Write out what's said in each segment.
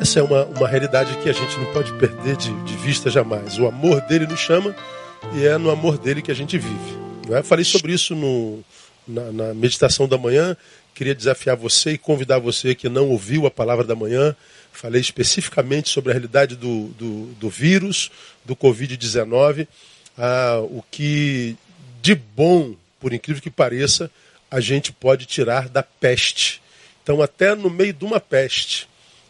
Essa é uma, uma realidade que a gente não pode perder de, de vista jamais. O amor dele nos chama e é no amor dele que a gente vive. É? Falei sobre isso no, na, na meditação da manhã. Queria desafiar você e convidar você que não ouviu a palavra da manhã. Falei especificamente sobre a realidade do, do, do vírus, do Covid-19, ah, o que de bom, por incrível que pareça, a gente pode tirar da peste. Então, até no meio de uma peste,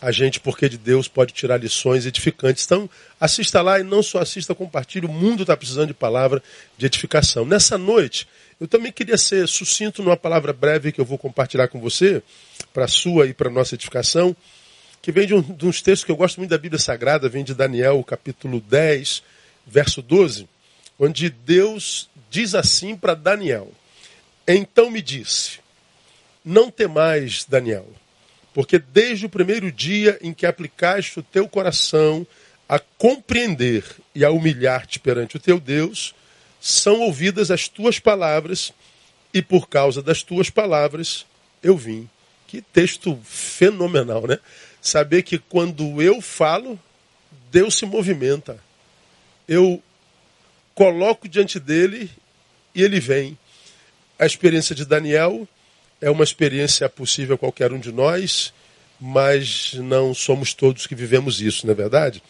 a gente, porque de Deus, pode tirar lições edificantes. Então, assista lá e não só assista, compartilhe. O mundo está precisando de palavra de edificação. Nessa noite, eu também queria ser sucinto numa palavra breve que eu vou compartilhar com você, para sua e para nossa edificação, que vem de, um, de uns textos que eu gosto muito da Bíblia Sagrada, vem de Daniel, capítulo 10, verso 12, onde Deus diz assim para Daniel: Então me disse, não temais, Daniel porque desde o primeiro dia em que aplicaste o teu coração a compreender e a humilhar-te perante o teu Deus, são ouvidas as tuas palavras, e por causa das tuas palavras eu vim. Que texto fenomenal, né? Saber que quando eu falo, Deus se movimenta. Eu coloco diante dele e ele vem. A experiência de Daniel é uma experiência possível a qualquer um de nós, mas não somos todos que vivemos isso, não é verdade?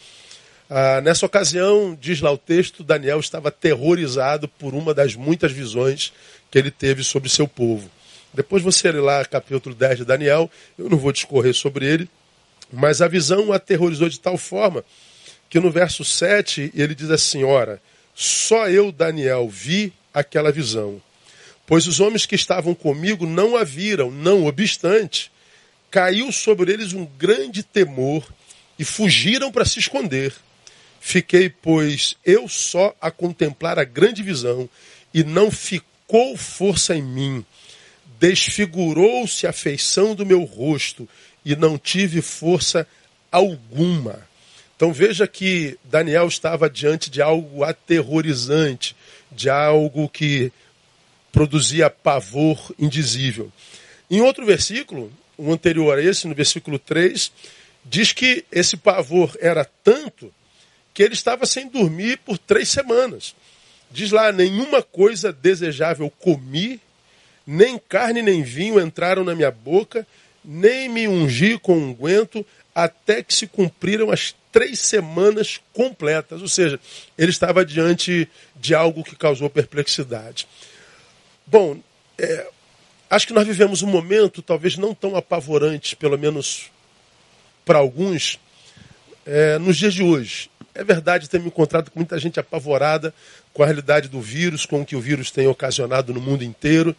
Ah, nessa ocasião, diz lá o texto, Daniel estava aterrorizado por uma das muitas visões que ele teve sobre seu povo. Depois você lê lá capítulo 10 de Daniel, eu não vou discorrer sobre ele, mas a visão o aterrorizou de tal forma que no verso 7 ele diz assim: Ora, só eu, Daniel, vi aquela visão Pois os homens que estavam comigo não a viram, não obstante, caiu sobre eles um grande temor e fugiram para se esconder. Fiquei, pois, eu só a contemplar a grande visão, e não ficou força em mim. Desfigurou-se a feição do meu rosto, e não tive força alguma. Então veja que Daniel estava diante de algo aterrorizante, de algo que produzia pavor indizível. Em outro versículo, o anterior a esse, no versículo 3, diz que esse pavor era tanto que ele estava sem dormir por três semanas. Diz lá: nenhuma coisa desejável comi, nem carne nem vinho entraram na minha boca, nem me ungi com unguento, até que se cumpriram as três semanas completas. Ou seja, ele estava diante de algo que causou perplexidade. Bom, é, acho que nós vivemos um momento talvez não tão apavorante, pelo menos para alguns, é, nos dias de hoje. É verdade ter me encontrado com muita gente apavorada com a realidade do vírus, com o que o vírus tem ocasionado no mundo inteiro,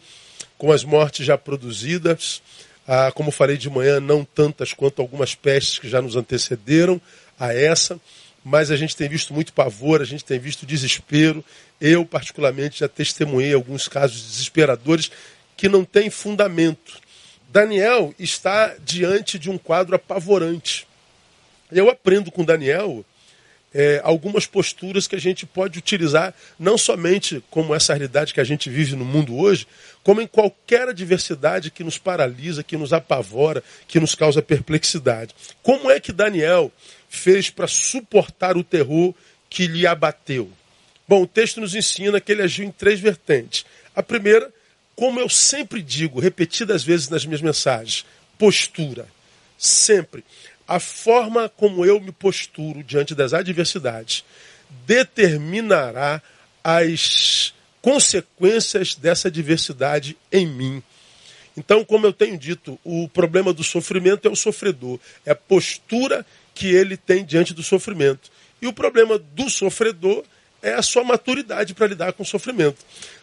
com as mortes já produzidas. Ah, como falei de manhã, não tantas quanto algumas pestes que já nos antecederam a essa, mas a gente tem visto muito pavor, a gente tem visto desespero, eu, particularmente, já testemunhei alguns casos desesperadores que não têm fundamento. Daniel está diante de um quadro apavorante. Eu aprendo com Daniel é, algumas posturas que a gente pode utilizar, não somente como essa realidade que a gente vive no mundo hoje, como em qualquer adversidade que nos paralisa, que nos apavora, que nos causa perplexidade. Como é que Daniel fez para suportar o terror que lhe abateu? Bom, o texto nos ensina que ele agiu em três vertentes. A primeira, como eu sempre digo, repetidas vezes nas minhas mensagens, postura. Sempre. A forma como eu me posturo diante das adversidades determinará as consequências dessa adversidade em mim. Então, como eu tenho dito, o problema do sofrimento é o sofredor, é a postura que ele tem diante do sofrimento. E o problema do sofredor é a sua maturidade para lidar com o sofrimento.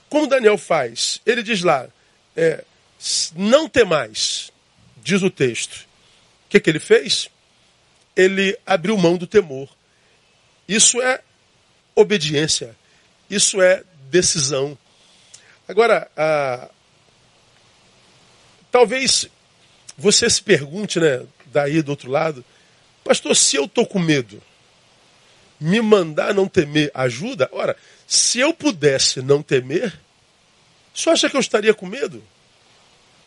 Como Daniel faz? Ele diz lá, é, não temais, diz o texto. O que, que ele fez? Ele abriu mão do temor. Isso é obediência. Isso é decisão. Agora, ah, talvez você se pergunte, né, daí do outro lado, pastor, se eu estou com medo, me mandar não temer ajuda? Ora, se eu pudesse não temer, só acha que eu estaria com medo?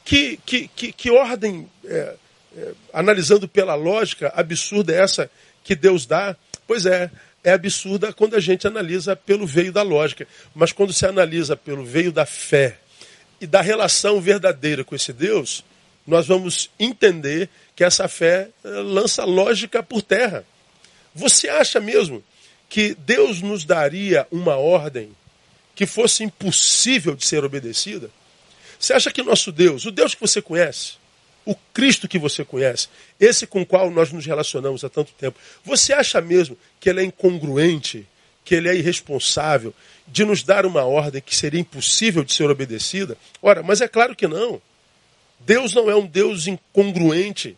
Que, que, que, que ordem é, é, analisando pela lógica absurda é essa que Deus dá. Pois é, é absurda quando a gente analisa pelo veio da lógica. Mas quando se analisa pelo veio da fé e da relação verdadeira com esse Deus, nós vamos entender que essa fé eh, lança lógica por terra. Você acha mesmo que Deus nos daria uma ordem que fosse impossível de ser obedecida? Você acha que nosso Deus, o Deus que você conhece, o Cristo que você conhece, esse com o qual nós nos relacionamos há tanto tempo, você acha mesmo que ele é incongruente, que ele é irresponsável de nos dar uma ordem que seria impossível de ser obedecida? Ora, mas é claro que não. Deus não é um Deus incongruente.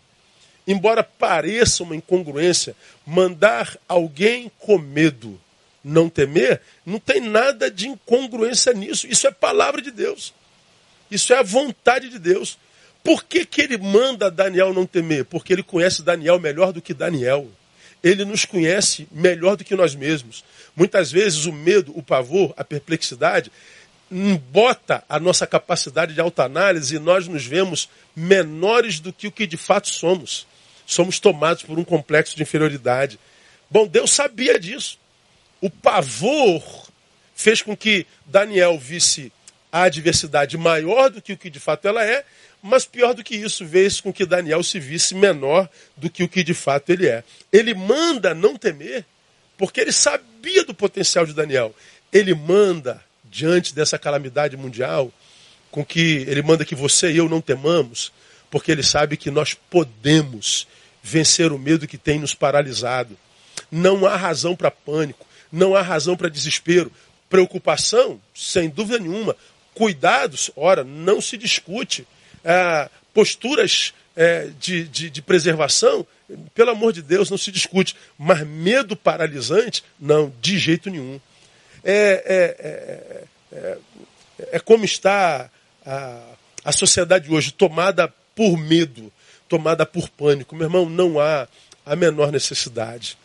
Embora pareça uma incongruência, mandar alguém com medo não temer, não tem nada de incongruência nisso. Isso é palavra de Deus. Isso é a vontade de Deus. Por que, que ele manda Daniel não temer? Porque ele conhece Daniel melhor do que Daniel. Ele nos conhece melhor do que nós mesmos. Muitas vezes o medo, o pavor, a perplexidade bota a nossa capacidade de autoanálise e nós nos vemos menores do que o que de fato somos. Somos tomados por um complexo de inferioridade. Bom, Deus sabia disso. O pavor fez com que Daniel visse a adversidade maior do que o que de fato ela é, mas pior do que isso, fez com que Daniel se visse menor do que o que de fato ele é. Ele manda não temer, porque ele sabia do potencial de Daniel. Ele manda, diante dessa calamidade mundial, com que ele manda que você e eu não temamos, porque ele sabe que nós podemos vencer o medo que tem nos paralisado. Não há razão para pânico, não há razão para desespero. Preocupação, sem dúvida nenhuma. Cuidados, ora, não se discute. É, posturas é, de, de, de preservação, pelo amor de Deus, não se discute. Mas medo paralisante, não, de jeito nenhum. É, é, é, é, é como está a, a sociedade hoje, tomada por medo, tomada por pânico. Meu irmão, não há a menor necessidade.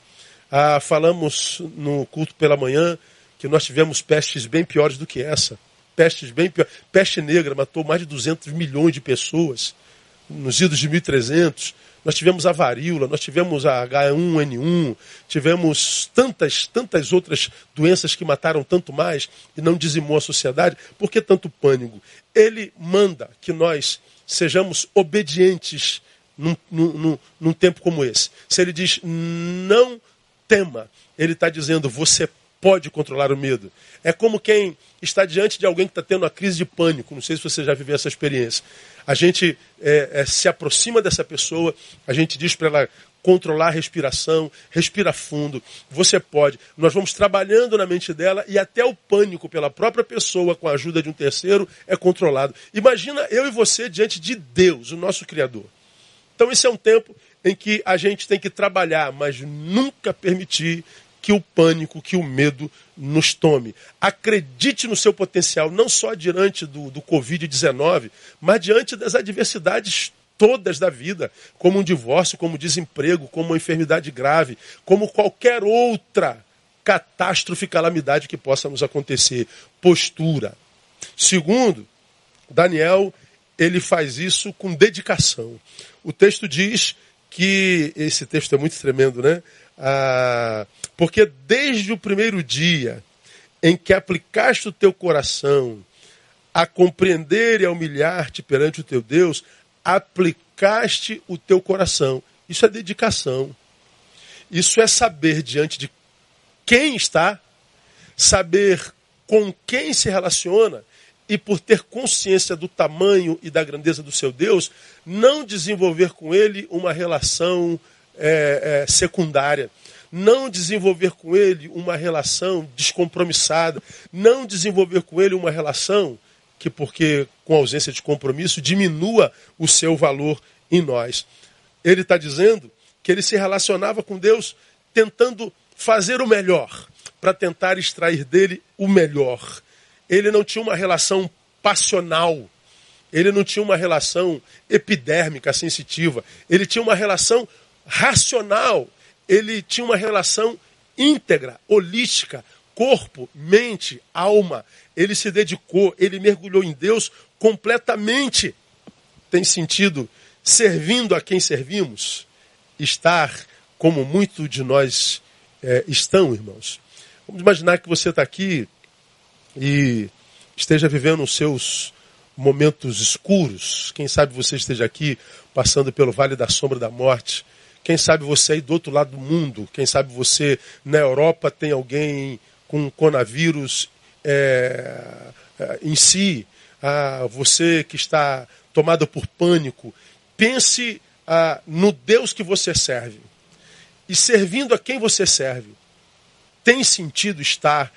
Ah, falamos no culto pela manhã que nós tivemos pestes bem piores do que essa. Pestes bem piores. Peste negra matou mais de 200 milhões de pessoas nos idos de 1300. Nós tivemos a varíola, nós tivemos a H1N1, tivemos tantas, tantas outras doenças que mataram tanto mais e não dizimou a sociedade. Por que tanto pânico? Ele manda que nós sejamos obedientes num, num, num tempo como esse. Se ele diz não tema, ele está dizendo você pode controlar o medo. É como quem está diante de alguém que está tendo uma crise de pânico. Não sei se você já viveu essa experiência. A gente é, é, se aproxima dessa pessoa, a gente diz para ela controlar a respiração, respira fundo. Você pode. Nós vamos trabalhando na mente dela e até o pânico pela própria pessoa, com a ajuda de um terceiro, é controlado. Imagina eu e você diante de Deus, o nosso Criador. Então, esse é um tempo em que a gente tem que trabalhar, mas nunca permitir que o pânico, que o medo nos tome. Acredite no seu potencial, não só diante do, do Covid-19, mas diante das adversidades todas da vida, como um divórcio, como desemprego, como uma enfermidade grave, como qualquer outra catástrofe, calamidade que possa nos acontecer. Postura. Segundo, Daniel, ele faz isso com dedicação. O texto diz que esse texto é muito tremendo, né? Ah, porque desde o primeiro dia em que aplicaste o teu coração a compreender e a humilhar-te perante o teu Deus, aplicaste o teu coração. Isso é dedicação. Isso é saber diante de quem está, saber com quem se relaciona e por ter consciência do tamanho e da grandeza do seu Deus, não desenvolver com ele uma relação é, é, secundária, não desenvolver com ele uma relação descompromissada, não desenvolver com ele uma relação que, porque com ausência de compromisso, diminua o seu valor em nós. Ele está dizendo que ele se relacionava com Deus tentando fazer o melhor, para tentar extrair dele o melhor ele não tinha uma relação passional, ele não tinha uma relação epidérmica, sensitiva, ele tinha uma relação racional, ele tinha uma relação íntegra, holística, corpo, mente, alma. Ele se dedicou, ele mergulhou em Deus completamente. Tem sentido servindo a quem servimos, estar como muito de nós é, estão, irmãos. Vamos imaginar que você está aqui e esteja vivendo os seus momentos escuros. Quem sabe você esteja aqui passando pelo vale da sombra da morte. Quem sabe você aí do outro lado do mundo. Quem sabe você na Europa tem alguém com coronavírus é, é, em si. Ah, você que está tomado por pânico. Pense ah, no Deus que você serve. E servindo a quem você serve. Tem sentido estar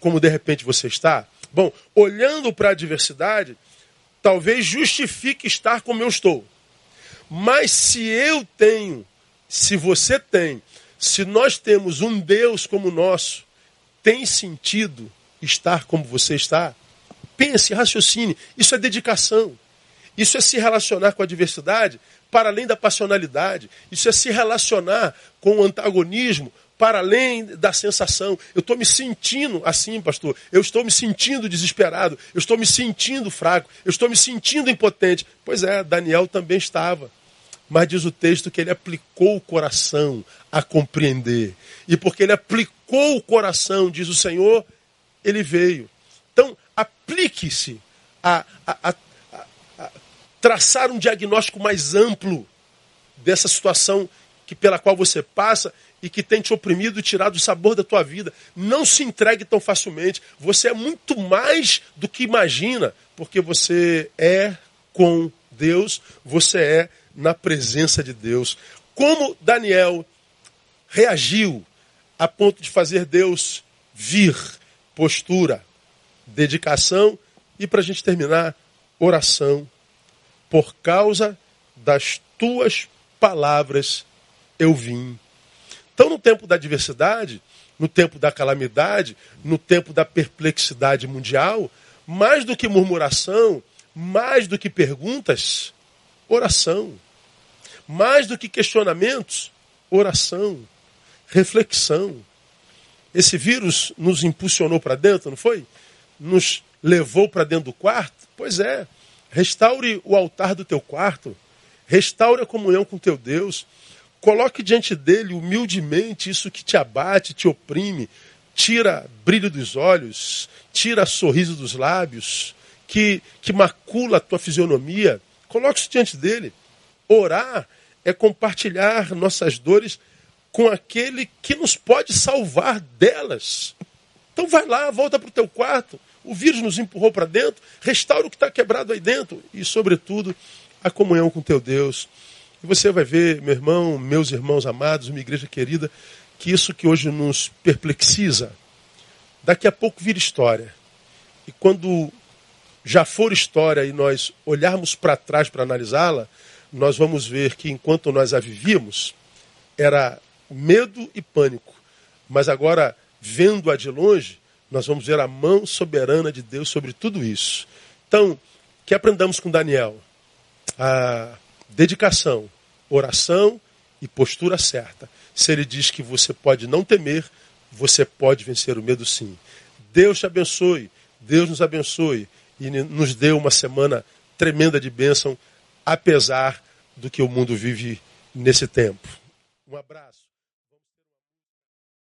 como de repente você está? Bom, olhando para a adversidade, talvez justifique estar como eu estou. Mas se eu tenho, se você tem, se nós temos um Deus como o nosso, tem sentido estar como você está? Pense, raciocine. Isso é dedicação. Isso é se relacionar com a diversidade para além da passionalidade. Isso é se relacionar com o antagonismo para além da sensação. Eu estou me sentindo assim, pastor. Eu estou me sentindo desesperado. Eu estou me sentindo fraco. Eu estou me sentindo impotente. Pois é, Daniel também estava. Mas diz o texto que ele aplicou o coração a compreender. E porque ele aplicou o coração, diz o Senhor, ele veio. Então, aplique-se a, a, a, a traçar um diagnóstico mais amplo dessa situação que pela qual você passa e que tem te oprimido e tirado o sabor da tua vida. Não se entregue tão facilmente. Você é muito mais do que imagina, porque você é com Deus, você é na presença de Deus. Como Daniel reagiu a ponto de fazer Deus vir? Postura, dedicação e, para a gente terminar, oração. Por causa das tuas palavras eu vim. Então, no tempo da adversidade, no tempo da calamidade, no tempo da perplexidade mundial, mais do que murmuração, mais do que perguntas, oração. Mais do que questionamentos, oração, reflexão. Esse vírus nos impulsionou para dentro, não foi? Nos levou para dentro do quarto? Pois é. Restaure o altar do teu quarto. Restaure a comunhão com teu Deus. Coloque diante dele humildemente isso que te abate, te oprime, tira brilho dos olhos, tira sorriso dos lábios, que, que macula a tua fisionomia. Coloque isso diante dele. Orar é compartilhar nossas dores com aquele que nos pode salvar delas. Então vai lá, volta para o teu quarto. O vírus nos empurrou para dentro, restaura o que está quebrado aí dentro. E, sobretudo, a comunhão com teu Deus. E você vai ver, meu irmão, meus irmãos amados, uma igreja querida, que isso que hoje nos perplexiza, daqui a pouco vira história. E quando já for história e nós olharmos para trás para analisá-la, nós vamos ver que enquanto nós a vivíamos, era medo e pânico. Mas agora, vendo-a de longe, nós vamos ver a mão soberana de Deus sobre tudo isso. Então, que aprendamos com Daniel? A dedicação, oração e postura certa. Se ele diz que você pode não temer, você pode vencer o medo sim. Deus te abençoe, Deus nos abençoe e nos dê uma semana tremenda de bênção, apesar do que o mundo vive nesse tempo. Um abraço.